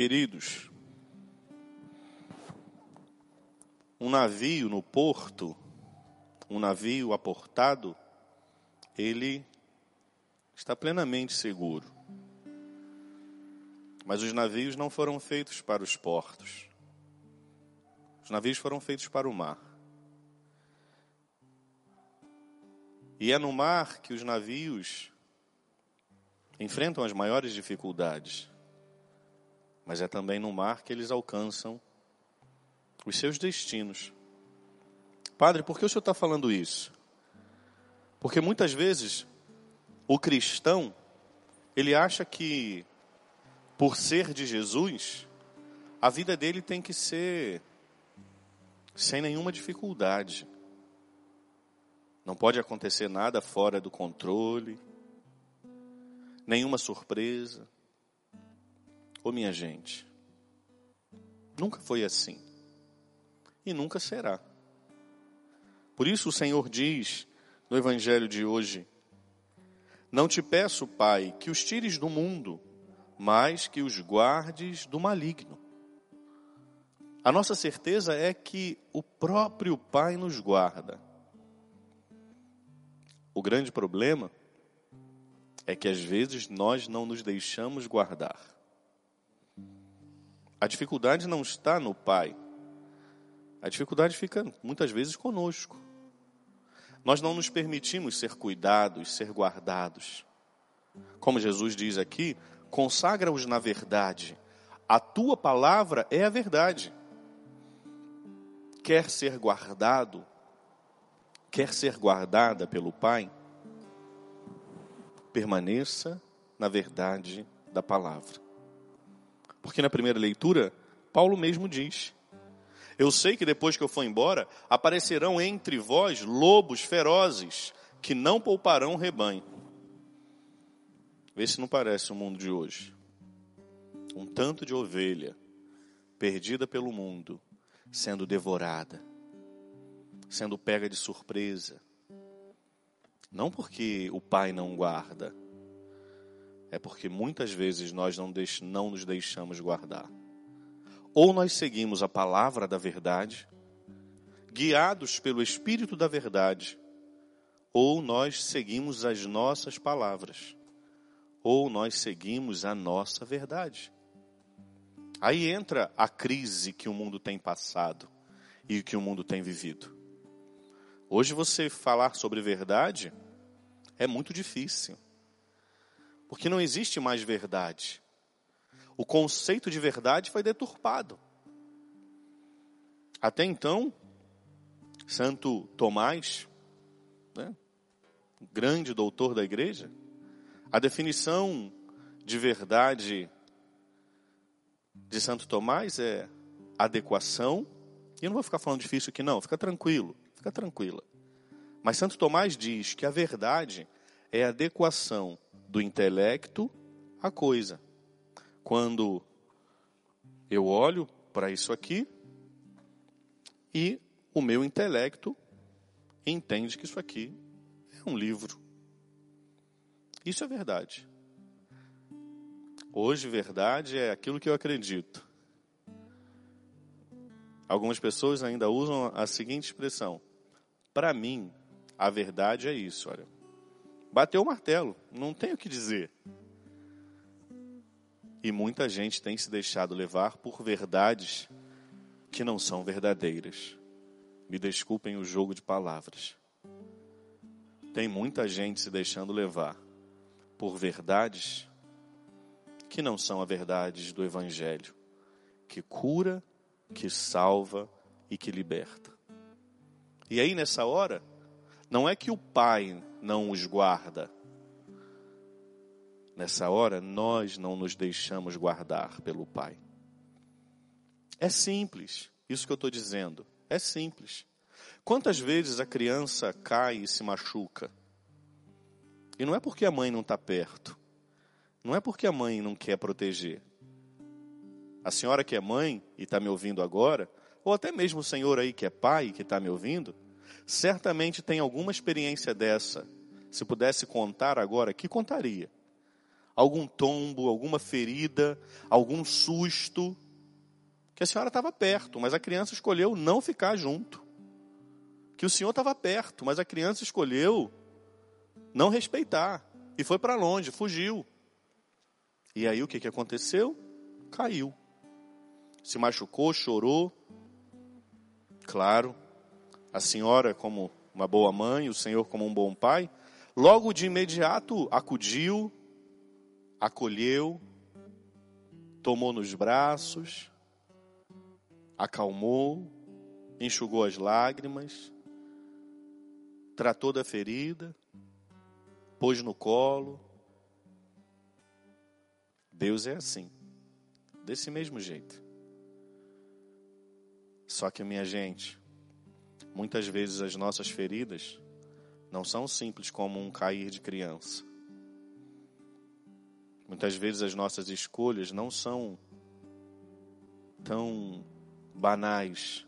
Queridos, um navio no porto, um navio aportado, ele está plenamente seguro. Mas os navios não foram feitos para os portos. Os navios foram feitos para o mar. E é no mar que os navios enfrentam as maiores dificuldades mas é também no mar que eles alcançam os seus destinos. Padre, por que o senhor está falando isso? Porque muitas vezes o cristão ele acha que por ser de Jesus a vida dele tem que ser sem nenhuma dificuldade. Não pode acontecer nada fora do controle, nenhuma surpresa. Ô minha gente, nunca foi assim. E nunca será. Por isso o Senhor diz no Evangelho de hoje: Não te peço, Pai, que os tires do mundo, mas que os guardes do maligno. A nossa certeza é que o próprio Pai nos guarda. O grande problema é que às vezes nós não nos deixamos guardar. A dificuldade não está no pai. A dificuldade fica muitas vezes conosco. Nós não nos permitimos ser cuidados, ser guardados. Como Jesus diz aqui, consagra-os na verdade. A tua palavra é a verdade. Quer ser guardado, quer ser guardada pelo Pai, permaneça na verdade da palavra. Porque na primeira leitura, Paulo mesmo diz: Eu sei que depois que eu for embora, aparecerão entre vós lobos ferozes que não pouparão o rebanho. Vê se não parece o mundo de hoje. Um tanto de ovelha perdida pelo mundo, sendo devorada, sendo pega de surpresa. Não porque o pai não guarda, é porque muitas vezes nós não, deix, não nos deixamos guardar. Ou nós seguimos a palavra da verdade, guiados pelo Espírito da verdade, ou nós seguimos as nossas palavras, ou nós seguimos a nossa verdade. Aí entra a crise que o mundo tem passado e que o mundo tem vivido. Hoje você falar sobre verdade é muito difícil. Porque não existe mais verdade. O conceito de verdade foi deturpado. Até então, Santo Tomás, né, grande doutor da igreja, a definição de verdade de Santo Tomás é adequação, e eu não vou ficar falando difícil aqui não, fica tranquilo, fica tranquila. Mas Santo Tomás diz que a verdade é adequação do intelecto à coisa. Quando eu olho para isso aqui e o meu intelecto entende que isso aqui é um livro. Isso é verdade. Hoje, verdade é aquilo que eu acredito. Algumas pessoas ainda usam a seguinte expressão: para mim, a verdade é isso, olha. Bateu o martelo, não tem o que dizer. E muita gente tem se deixado levar por verdades que não são verdadeiras. Me desculpem o jogo de palavras. Tem muita gente se deixando levar por verdades que não são as verdades do Evangelho, que cura, que salva e que liberta. E aí nessa hora, não é que o pai não os guarda. Nessa hora, nós não nos deixamos guardar pelo Pai. É simples, isso que eu estou dizendo. É simples. Quantas vezes a criança cai e se machuca? E não é porque a mãe não está perto. Não é porque a mãe não quer proteger. A senhora que é mãe e está me ouvindo agora, ou até mesmo o senhor aí que é pai e que está me ouvindo, certamente tem alguma experiência dessa. Se pudesse contar agora, que contaria? algum tombo, alguma ferida, algum susto, que a senhora estava perto, mas a criança escolheu não ficar junto. Que o senhor estava perto, mas a criança escolheu não respeitar e foi para longe, fugiu. E aí o que, que aconteceu? Caiu. Se machucou, chorou. Claro, a senhora, como uma boa mãe, o senhor, como um bom pai, logo de imediato acudiu, acolheu, tomou nos braços, acalmou, enxugou as lágrimas, tratou da ferida, pôs no colo. Deus é assim, desse mesmo jeito. Só que, minha gente, muitas vezes as nossas feridas não são simples como um cair de criança. Muitas vezes as nossas escolhas não são tão banais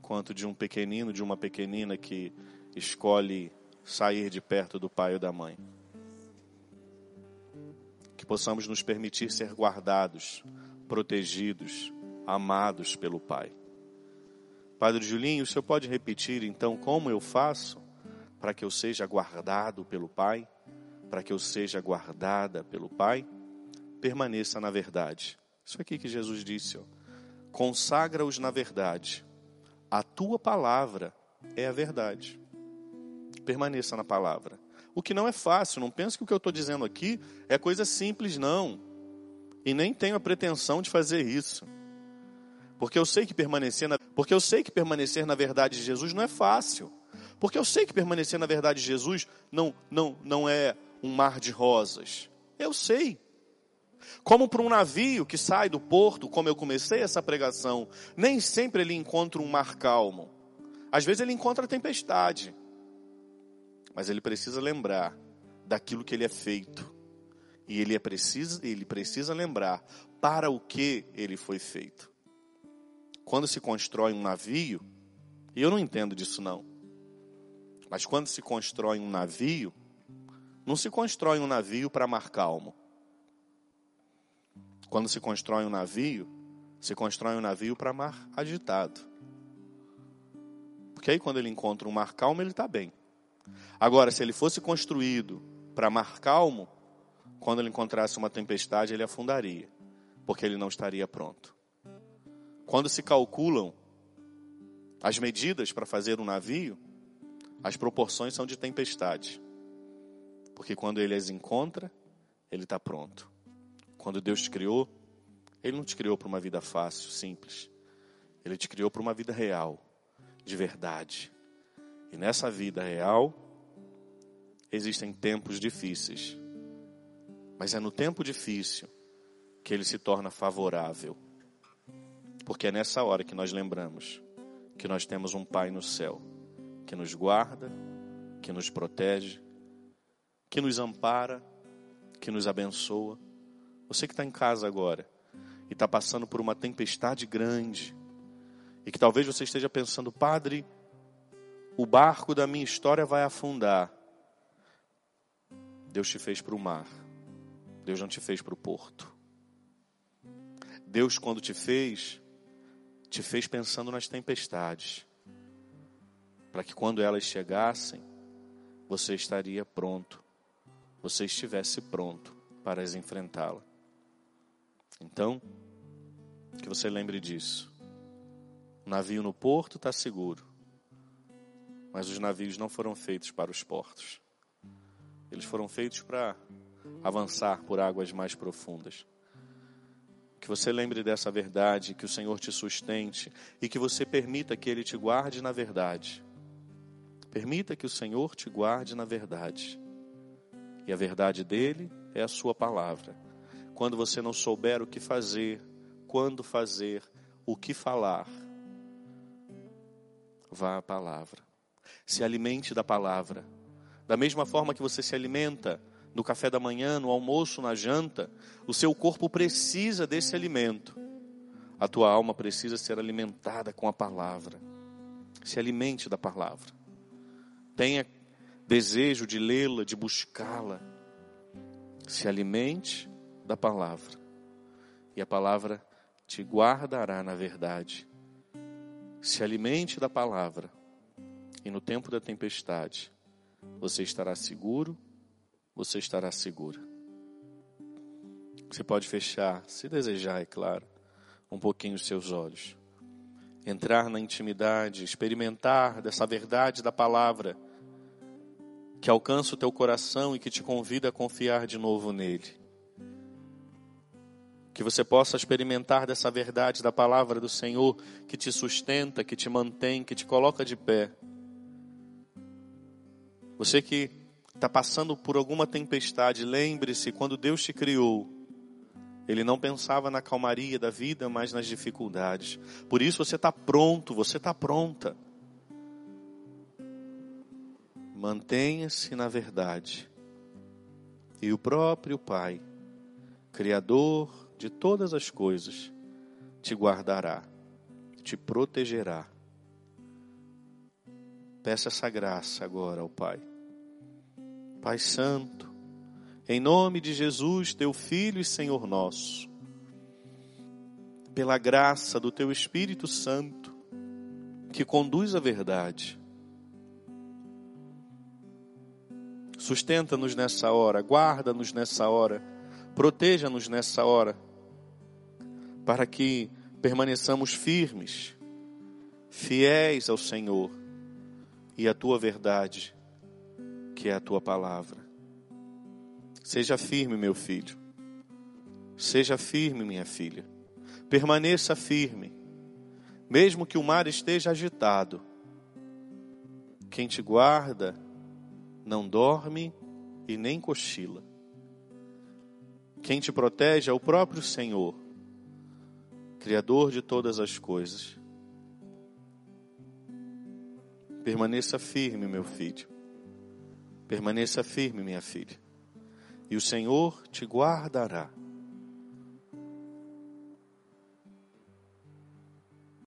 quanto de um pequenino, de uma pequenina que escolhe sair de perto do pai ou da mãe. Que possamos nos permitir ser guardados, protegidos, amados pelo Pai. Padre Julinho, o senhor pode repetir então como eu faço para que eu seja guardado pelo Pai? Para que eu seja guardada pelo Pai? Permaneça na verdade. Isso aqui que Jesus disse. Consagra-os na verdade. A tua palavra é a verdade permaneça na palavra. O que não é fácil, não pense que o que eu estou dizendo aqui é coisa simples, não. E nem tenho a pretensão de fazer isso. Porque eu sei que permanecer na, porque eu sei que permanecer na verdade de Jesus não é fácil. Porque eu sei que permanecer na verdade de Jesus não, não, não é um mar de rosas. Eu sei. Como para um navio que sai do porto, como eu comecei essa pregação, nem sempre ele encontra um mar calmo. Às vezes ele encontra tempestade mas ele precisa lembrar daquilo que ele é feito. E ele, é preciso, ele precisa lembrar para o que ele foi feito. Quando se constrói um navio, e eu não entendo disso não, mas quando se constrói um navio, não se constrói um navio para mar calmo. Quando se constrói um navio, se constrói um navio para mar agitado. Porque aí quando ele encontra um mar calmo, ele está bem. Agora, se ele fosse construído para mar calmo, quando ele encontrasse uma tempestade, ele afundaria, porque ele não estaria pronto. Quando se calculam as medidas para fazer um navio, as proporções são de tempestade. Porque quando ele as encontra, ele está pronto. Quando Deus te criou, Ele não te criou para uma vida fácil, simples. Ele te criou para uma vida real, de verdade. E nessa vida real, existem tempos difíceis. Mas é no tempo difícil que ele se torna favorável. Porque é nessa hora que nós lembramos que nós temos um Pai no céu que nos guarda, que nos protege, que nos ampara, que nos abençoa. Você que está em casa agora e está passando por uma tempestade grande e que talvez você esteja pensando, Padre, o barco da minha história vai afundar. Deus te fez para o mar. Deus não te fez para o porto. Deus, quando te fez, te fez pensando nas tempestades. Para que quando elas chegassem, você estaria pronto. Você estivesse pronto para as enfrentá-la. Então, que você lembre disso. O navio no porto está seguro. Mas os navios não foram feitos para os portos. Eles foram feitos para avançar por águas mais profundas. Que você lembre dessa verdade, que o Senhor te sustente e que você permita que Ele te guarde na verdade. Permita que o Senhor te guarde na verdade. E a verdade dele é a Sua palavra. Quando você não souber o que fazer, quando fazer, o que falar, vá à palavra se alimente da palavra. Da mesma forma que você se alimenta no café da manhã, no almoço, na janta, o seu corpo precisa desse alimento. A tua alma precisa ser alimentada com a palavra. Se alimente da palavra. Tenha desejo de lê-la, de buscá-la. Se alimente da palavra, e a palavra te guardará na verdade. Se alimente da palavra, e no tempo da tempestade, você estará seguro, você estará segura. Você pode fechar, se desejar, é claro, um pouquinho os seus olhos. Entrar na intimidade, experimentar dessa verdade da palavra que alcança o teu coração e que te convida a confiar de novo nele. Que você possa experimentar dessa verdade da palavra do Senhor que te sustenta, que te mantém, que te coloca de pé. Você que está passando por alguma tempestade, lembre-se: quando Deus te criou, Ele não pensava na calmaria da vida, mas nas dificuldades. Por isso você está pronto, você está pronta. Mantenha-se na verdade. E o próprio Pai, Criador de todas as coisas, te guardará, te protegerá. Peça essa graça agora ao Pai. Pai Santo, em nome de Jesus, teu Filho e Senhor nosso, pela graça do teu Espírito Santo, que conduz a verdade, Sustenta-nos nessa hora, guarda-nos nessa hora, proteja-nos nessa hora, para que permaneçamos firmes, fiéis ao Senhor e à tua verdade, que é a tua palavra. Seja firme, meu filho. Seja firme, minha filha. Permaneça firme, mesmo que o mar esteja agitado. Quem te guarda não dorme e nem cochila. Quem te protege é o próprio Senhor, Criador de todas as coisas. Permaneça firme, meu filho. Permaneça firme, minha filha. E o Senhor te guardará